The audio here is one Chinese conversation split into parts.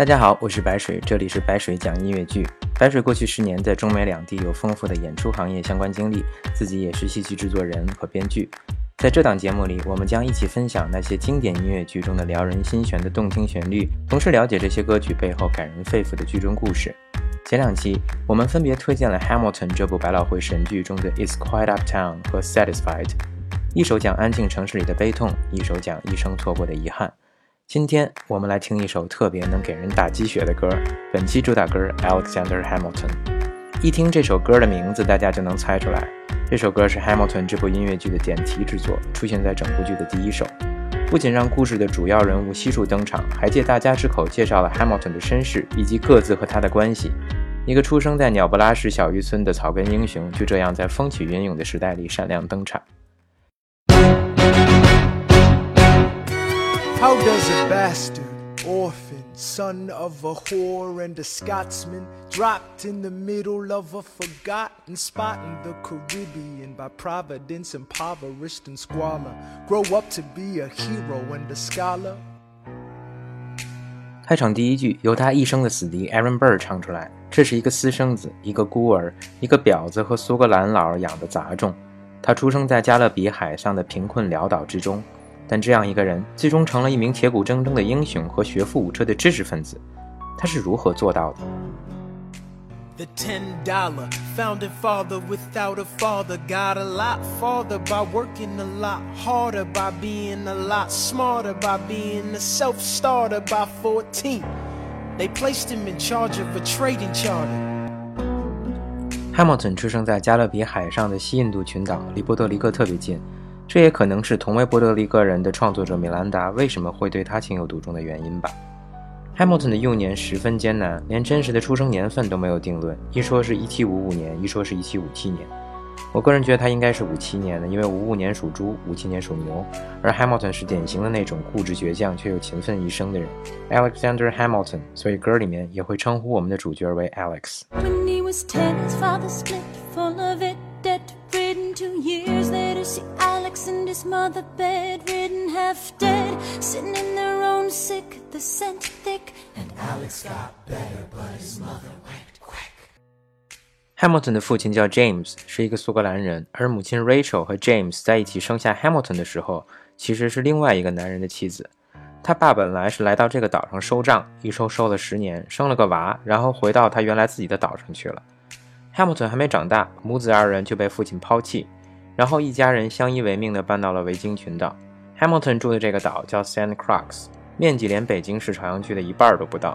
大家好，我是白水，这里是白水讲音乐剧。白水过去十年在中美两地有丰富的演出行业相关经历，自己也是戏剧制作人和编剧。在这档节目里，我们将一起分享那些经典音乐剧中的撩人心弦的动听旋律，同时了解这些歌曲背后感人肺腑的剧中故事。前两期我们分别推荐了《Hamilton》这部百老汇神剧中的《It's Quiet Uptown》和《Satisfied》，一首讲安静城市里的悲痛，一首讲一生错过的遗憾。今天我们来听一首特别能给人打鸡血的歌，本期主打歌《Alexander Hamilton》。一听这首歌的名字，大家就能猜出来，这首歌是《Hamilton》这部音乐剧的点题之作，出现在整部剧的第一首。不仅让故事的主要人物悉数登场，还借大家之口介绍了 Hamilton 的身世以及各自和他的关系。一个出生在鸟不拉市小渔村的草根英雄，就这样在风起云涌的时代里闪亮登场。How does a bastard, orphan, son of a whore and a Scotsman, dropped in the middle of a forgotten spot in the Caribbean by providence, impoverished and squalor, grow up to be a hero and a scholar? 开场第一句由他一生的死敌 Aaron Burr 唱出来，这是一个私生子，一个孤儿，一个婊子和苏格兰佬养的杂种。他出生在加勒比海上的贫困潦倒之中。但这样一个人，最终成了一名铁骨铮铮的英雄和学富五车的知识分子，他是如何做到的？The ten dollar founding father without a father got a lot farther by working a lot harder, by being a lot smarter, by being a self starter. By 14, they placed him in charge of a trading charter. Hamilton 出生在加勒比海上的西印度群岛，离波多黎各特别近。这也可能是同为波德黎各人的创作者米兰达为什么会对他情有独钟的原因吧。Hamilton 的幼年十分艰难，连真实的出生年份都没有定论，一说是一七五五年，一说是一七五七年。我个人觉得他应该是五七年的，因为五五年属猪，五七年属牛，而 Hamilton 是典型的那种固执倔强却又勤奋一生的人，Alexander Hamilton，所以歌里面也会称呼我们的主角为 Alex。Two years later, see Alex and his mother bedridden, half dead, sitting in their own sick, the scent thick. And Alex got better, but his mother went quick. Hamilton 的父亲叫 James，是一个苏格兰人，而母亲 Rachel 和 James 在一起生下 Hamilton 的时候，其实是另外一个男人的妻子。他爸本来是来到这个岛上收账，一收收了十年，生了个娃，然后回到他原来自己的岛上去了。Hamilton 还没长大，母子二人就被父亲抛弃，然后一家人相依为命地搬到了维京群岛。Hamilton 住的这个岛叫 s a n d Croix，面积连北京市朝阳区的一半都不到。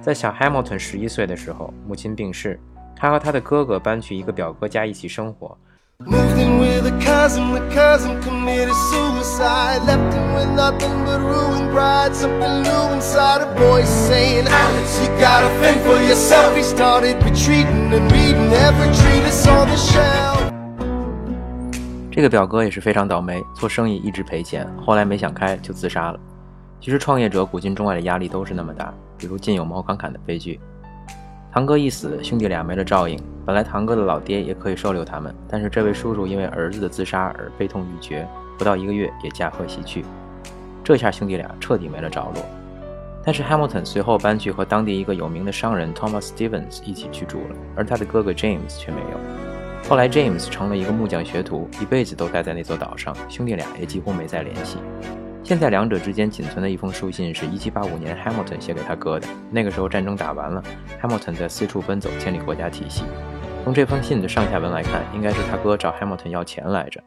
在小 Hamilton 十一岁的时候，母亲病逝，他和他的哥哥搬去一个表哥家一起生活。Moving with a cousin, a cousin committed suicide. Left him with nothing but ruined pride. Something new inside a boy saying, Alex, you gotta fend for yourself. He started retreating and reading every treatise on the shelf. 这个表哥也是非常倒霉，做生意一直赔钱，后来没想开就自杀了。其实创业者古今中外的压力都是那么大，比如进有毛侃侃的悲剧。堂哥一死，兄弟俩没了照应。本来堂哥的老爹也可以收留他们，但是这位叔叔因为儿子的自杀而悲痛欲绝，不到一个月也驾鹤西去。这下兄弟俩彻底没了着落。但是 Hamilton 随后搬去和当地一个有名的商人 Thomas Stevens 一起居住了，而他的哥哥 James 却没有。后来 James 成了一个木匠学徒，一辈子都待在那座岛上，兄弟俩也几乎没再联系。现在两者之间仅存的一封书信是1785年 Hamilton 写给他哥的。那个时候战争打完了，Hamilton 在四处奔走，建立国家体系。从这封信的上下文来看，应该是他哥找 Hamilton 要钱来着。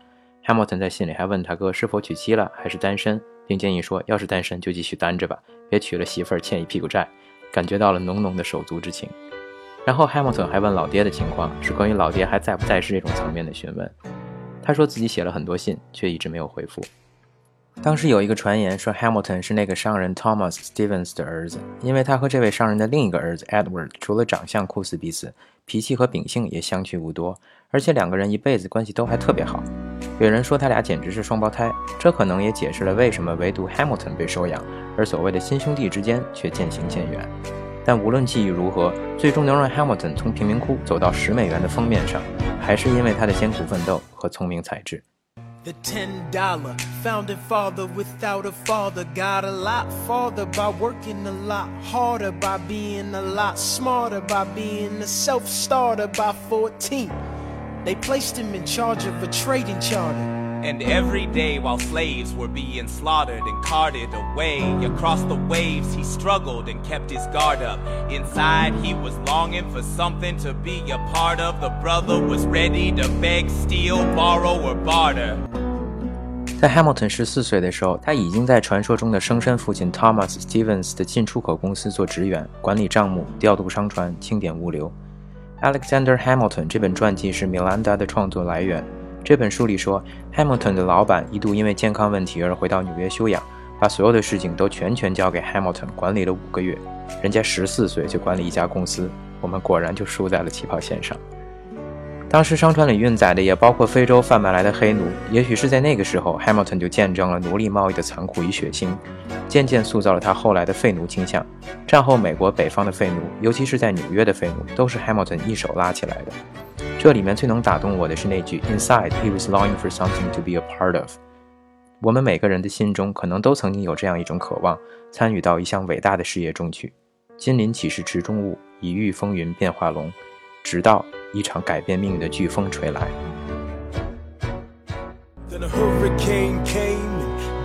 Hamilton 在信里还问他哥是否娶妻了，还是单身，并建议说，要是单身就继续单着吧，别娶了媳妇儿欠一屁股债。感觉到了浓浓的手足之情。然后 Hamilton 还问老爹的情况，是关于老爹还在不在世这种层面的询问。他说自己写了很多信，却一直没有回复。当时有一个传言说，Hamilton 是那个商人 Thomas Stevens 的儿子，因为他和这位商人的另一个儿子 Edward 除了长相酷似彼此，脾气和秉性也相去无多，而且两个人一辈子关系都还特别好。有人说他俩简直是双胞胎，这可能也解释了为什么唯独 Hamilton 被收养，而所谓的亲兄弟之间却渐行渐远。但无论际遇如何，最终能让 Hamilton 从贫民窟走到十美元的封面上，还是因为他的艰苦奋斗和聪明才智。The ten dollar founding father without a father got a lot farther by working a lot harder, by being a lot smarter, by being a self starter by 14. They placed him in charge of a trading charter. And every day while slaves were being slaughtered and carted away across the waves, he struggled and kept his guard up. Inside, he was longing for something to be a part of. The brother was ready to beg, steal, borrow, or barter. 在 Hamilton 十四岁的时候，他已经在传说中的生身父亲 Thomas Stevens 的进出口公司做职员，管理账目、调度商船、清点物流。Alexander Hamilton 这本传记是米兰达的创作来源。这本书里说，Hamilton 的老板一度因为健康问题而回到纽约休养，把所有的事情都全权交给 Hamilton 管理了五个月。人家十四岁就管理一家公司，我们果然就输在了起跑线上。当时商船里运载的也包括非洲贩卖来的黑奴，也许是在那个时候，Hamilton 就见证了奴隶贸易的残酷与血腥，渐渐塑造了他后来的废奴倾向。战后美国北方的废奴，尤其是在纽约的废奴，都是 Hamilton 一手拉起来的。这里面最能打动我的是那句 “Inside, he was longing for something to be a part of”。我们每个人的心中可能都曾经有这样一种渴望，参与到一项伟大的事业中去。金鳞岂是池中物，一遇风云变化龙。直到一场改变命运的飓风吹来。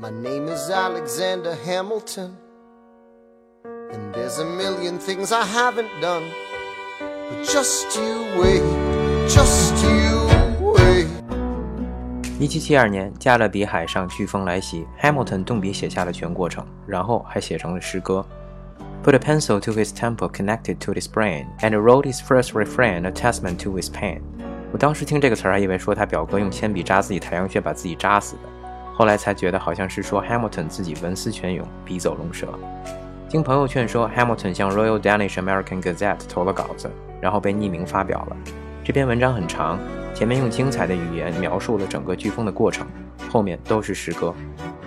My name is Alexander Hamilton. And there's a million things I haven't done. But just you wait, just you wait. 一七七二年，加勒比海上飓风来袭，Hamilton 动笔写下了全过程，然后还写成了诗歌。Put a pencil to his temple connected to his brain, and wrote his first refrain, a testament to his pain. 我当时听这个词儿，还以为说他表哥用铅笔扎自己太阳穴，把自己扎死的。 后来才觉得好像是说 Hamilton 自己文思泉涌，笔走龙蛇。经朋友劝说，Hamilton 向 Royal Danish American Gazette 投了稿子，然后被匿名发表了。这篇文章很长，前面用精彩的语言描述了整个飓风的过程，后面都是诗歌。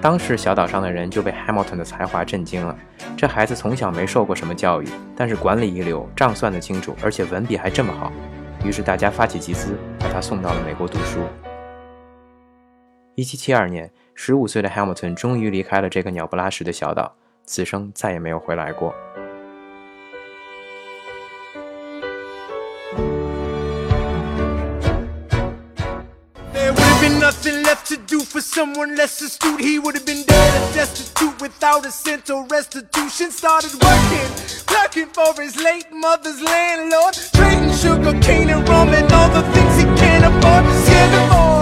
当时小岛上的人就被 Hamilton 的才华震惊了。这孩子从小没受过什么教育，但是管理一流，账算得清楚，而且文笔还这么好。于是大家发起集资，把他送到了美国读书。一七七二年，十五岁的 Hamilton 终于离开了这个鸟不拉屎的小岛，此生再也没有回来过。There would have been nothing left to do for someone less astute. He would have been dead and destitute without a cent or restitution. Started working, clerking for his late mother's landlord, trading sugar cane and rum and all the things he can't afford. Scamming for every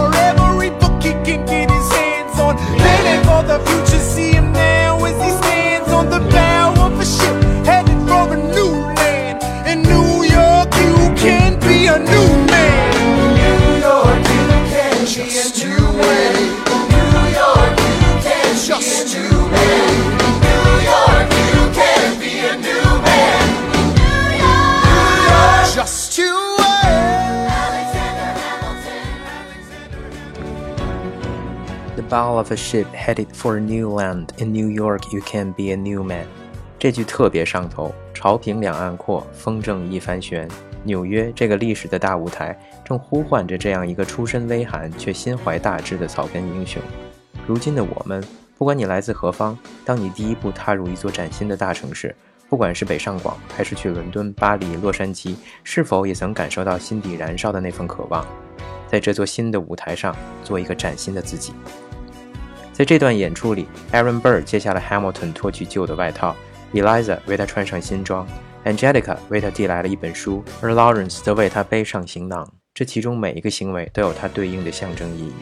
of a ship headed for a new land. In New York, you can be a new man. 这句特别上头。潮平两岸阔，风正一帆悬。纽约这个历史的大舞台，正呼唤着这样一个出身微寒却心怀大志的草根英雄。如今的我们，不管你来自何方，当你第一步踏入一座崭新的大城市，不管是北上广，还是去伦敦、巴黎、洛杉矶，是否也曾感受到心底燃烧的那份渴望，在这座新的舞台上做一个崭新的自己？在这段演出里，Aaron Burr 接下了 Hamilton 脱去旧的外套，Eliza 为他穿上新装，Angelica 为他递来了一本书，而 Lawrence 则为他背上行囊。这其中每一个行为都有它对应的象征意义。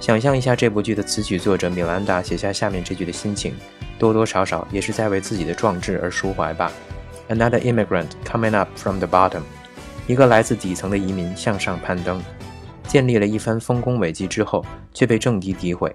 想象一下这部剧的词曲作者米兰达写下下面这句的心情，多多少少也是在为自己的壮志而抒怀吧。Another immigrant coming up from the bottom，一个来自底层的移民向上攀登。建立了一番丰功伟绩之后，却被政敌诋毁，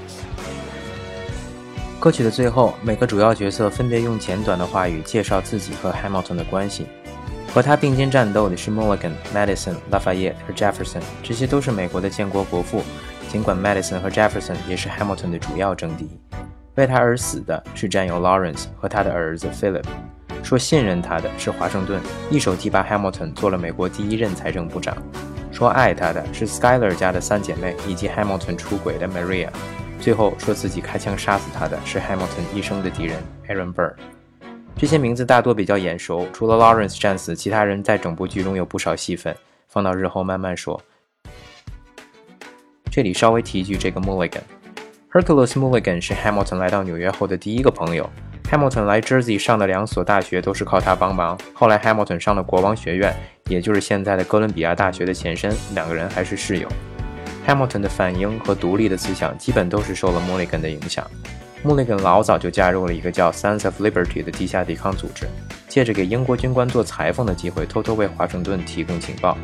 歌曲的最后，每个主要角色分别用简短的话语介绍自己和 Hamilton 的关系。和他并肩战斗的是 Mulligan、Madison、Lafayette 和 Jefferson，这些都是美国的建国国父。尽管 Madison 和 Jefferson 也是 Hamilton 的主要政敌，为他而死的是战友 Lawrence 和他的儿子 Philip。说信任他的是华盛顿，一手提拔 Hamilton 做了美国第一任财政部长；说爱他的是 Schuyler 家的三姐妹以及 Hamilton 出轨的 Maria；最后说自己开枪杀死他的是 Hamilton 一生的敌人 Aaron Burr。这些名字大多比较眼熟，除了 Lawrence 战死，其他人在整部剧中有不少戏份，放到日后慢慢说。这里稍微提一句，这个 Mulligan，Hercules Mulligan 是 Hamilton 来到纽约后的第一个朋友。Hamilton 来 Jersey 上的两所大学都是靠他帮忙。后来 Hamilton 上了国王学院，也就是现在的哥伦比亚大学的前身，两个人还是室友。Hamilton 的反英和独立的思想基本都是受了 Mulligan 的影响。Mulligan 老早就加入了一个叫 Sons of Liberty 的地下抵抗组织，借着给英国军官做裁缝的机会，偷偷为华盛顿提供情报，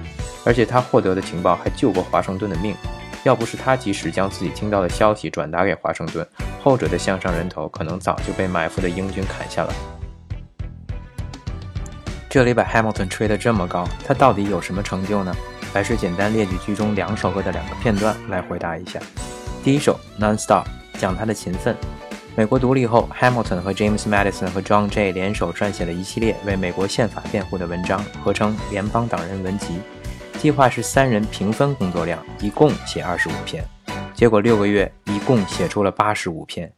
而且他获得的情报还救过华盛顿的命。要不是他及时将自己听到的消息转达给华盛顿，后者的项上人头可能早就被埋伏的英军砍下了。这里把 Hamilton 吹得这么高，他到底有什么成就呢？还是简单列举剧中两首歌的两个片段来回答一下。第一首 Non-Stop 讲他的勤奋。美国独立后，Hamilton 和 James Madison 和 John Jay 联手撰写了一系列为美国宪法辩护的文章，合称《联邦党人文集》。计划是三人平分工作量，一共写二十五篇。结果六个月，一共写出了八十五篇。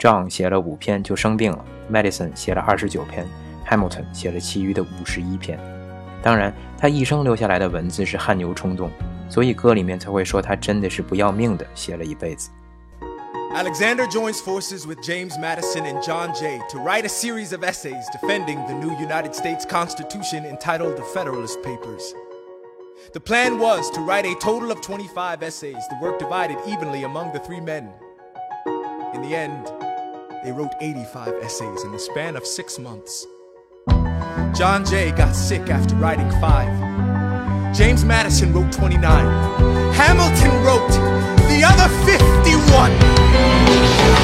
John 写了五篇就生病了，Madison 写了二十九篇，Hamilton 写了其余的五十一篇。当然，他一生留下来的文字是汗牛充栋，所以歌里面才会说他真的是不要命的写了一辈子。Alexander joins forces with James Madison and John Jay to write a series of essays defending the new United States Constitution entitled The Federalist Papers. The plan was to write a total of 25 essays, the work divided evenly among the three men. In the end, they wrote 85 essays in the span of six months. John Jay got sick after writing five. James Madison wrote 29. Hamilton wrote the other 51.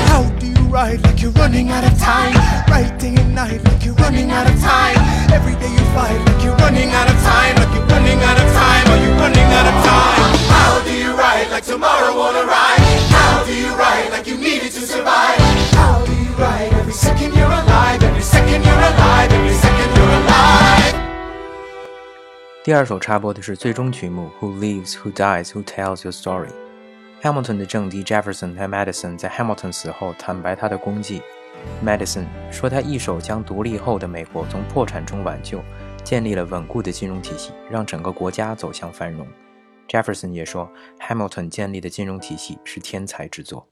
How do you write like you're running out of time? Write day and night like you're running out of time. Every day you fight like you're running out of time, like you're running out of time, are you running out of time? How do you write like tomorrow won't arrive? How do you write like you needed to survive? How do you write every second you're alive, every second you're alive, 第二首插播的是最终曲目《Who Lives, Who Dies, Who Tells Your Story》。Hamilton 的政敌 Jefferson 和 Madison 在 Hamilton 死后坦白他的功绩。Madison 说他一手将独立后的美国从破产中挽救，建立了稳固的金融体系，让整个国家走向繁荣。Jefferson 也说，Hamilton 建立的金融体系是天才之作。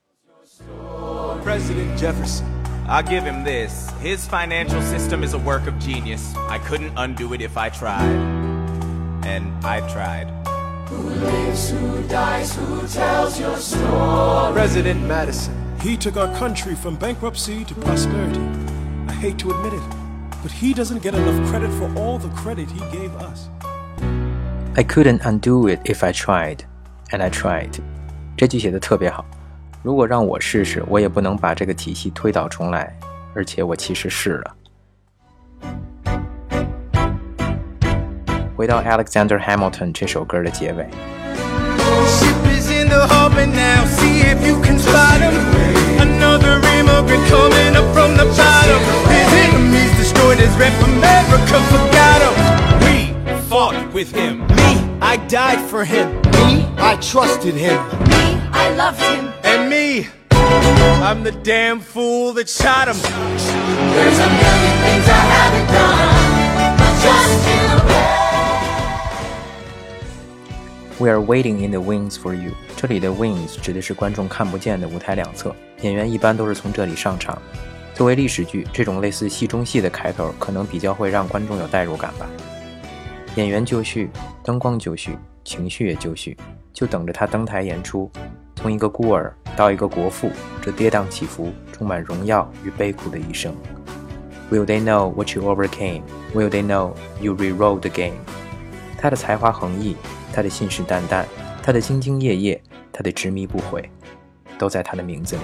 President Jefferson. I give him this. His financial system is a work of genius. I couldn't undo it if I tried. And I tried. President Madison. He took our country from bankruptcy to prosperity. I hate to admit it, but he doesn't get enough credit for all the credit he gave us. I couldn't undo it if I tried, and I tried。这句写的特别好。如果让我试试，我也不能把这个体系推倒重来，而且我其实试了。 回到 Alexander Hamilton 这首歌的结尾。Ship is in the harbor now, see if you can spot him. Another immigrant coming up from the bottom. His enemies destroyed his rep, America forgot him. We fought with him. Me, I died for him. Me, I trusted him. Me, I loved him. And me, I'm the damn fool that shot him. There's a million things I haven't done. Just in We are waiting in the wings for you。这里的 wings 指的是观众看不见的舞台两侧。演员一般都是从这里上场。作为历史剧，这种类似戏中戏的开头，可能比较会让观众有代入感吧。演员就绪，灯光就绪，情绪也就绪，就等着他登台演出。从一个孤儿到一个国父，这跌宕起伏、充满荣耀与悲苦的一生。Will they know what you overcame? Will they know you rewrote the game? 他的才华横溢，他的信誓旦旦，他的兢兢业业，他的执迷不悔，都在他的名字里。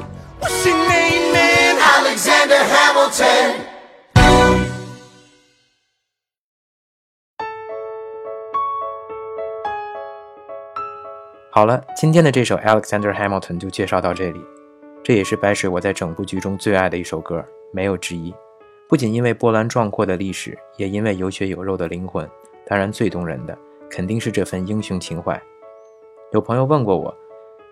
Alexander Hamilton. 好了，今天的这首 Alexander Hamilton 就介绍到这里。这也是白水我在整部剧中最爱的一首歌，没有之一。不仅因为波澜壮阔的历史，也因为有血有肉的灵魂。当然，最动人的肯定是这份英雄情怀。有朋友问过我，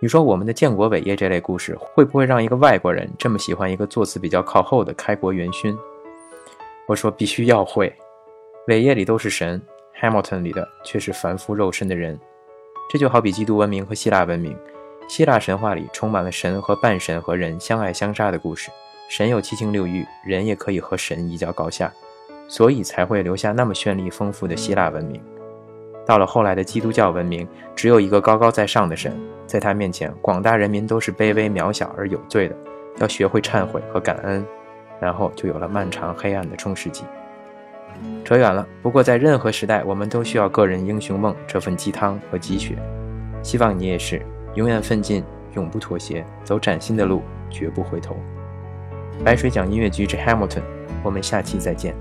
你说我们的建国伟业这类故事，会不会让一个外国人这么喜欢一个作词比较靠后的开国元勋？我说必须要会。伟业里都是神，Hamilton 里的却是凡夫肉身的人。这就好比基督文明和希腊文明，希腊神话里充满了神和半神和人相爱相杀的故事，神有七情六欲，人也可以和神一较高下，所以才会留下那么绚丽丰富的希腊文明。到了后来的基督教文明，只有一个高高在上的神，在他面前，广大人民都是卑微渺小而有罪的，要学会忏悔和感恩，然后就有了漫长黑暗的中世纪。扯远了，不过在任何时代，我们都需要个人英雄梦这份鸡汤和鸡血。希望你也是，永远奋进，永不妥协，走崭新的路，绝不回头。白水讲音乐剧之 Hamilton，我们下期再见。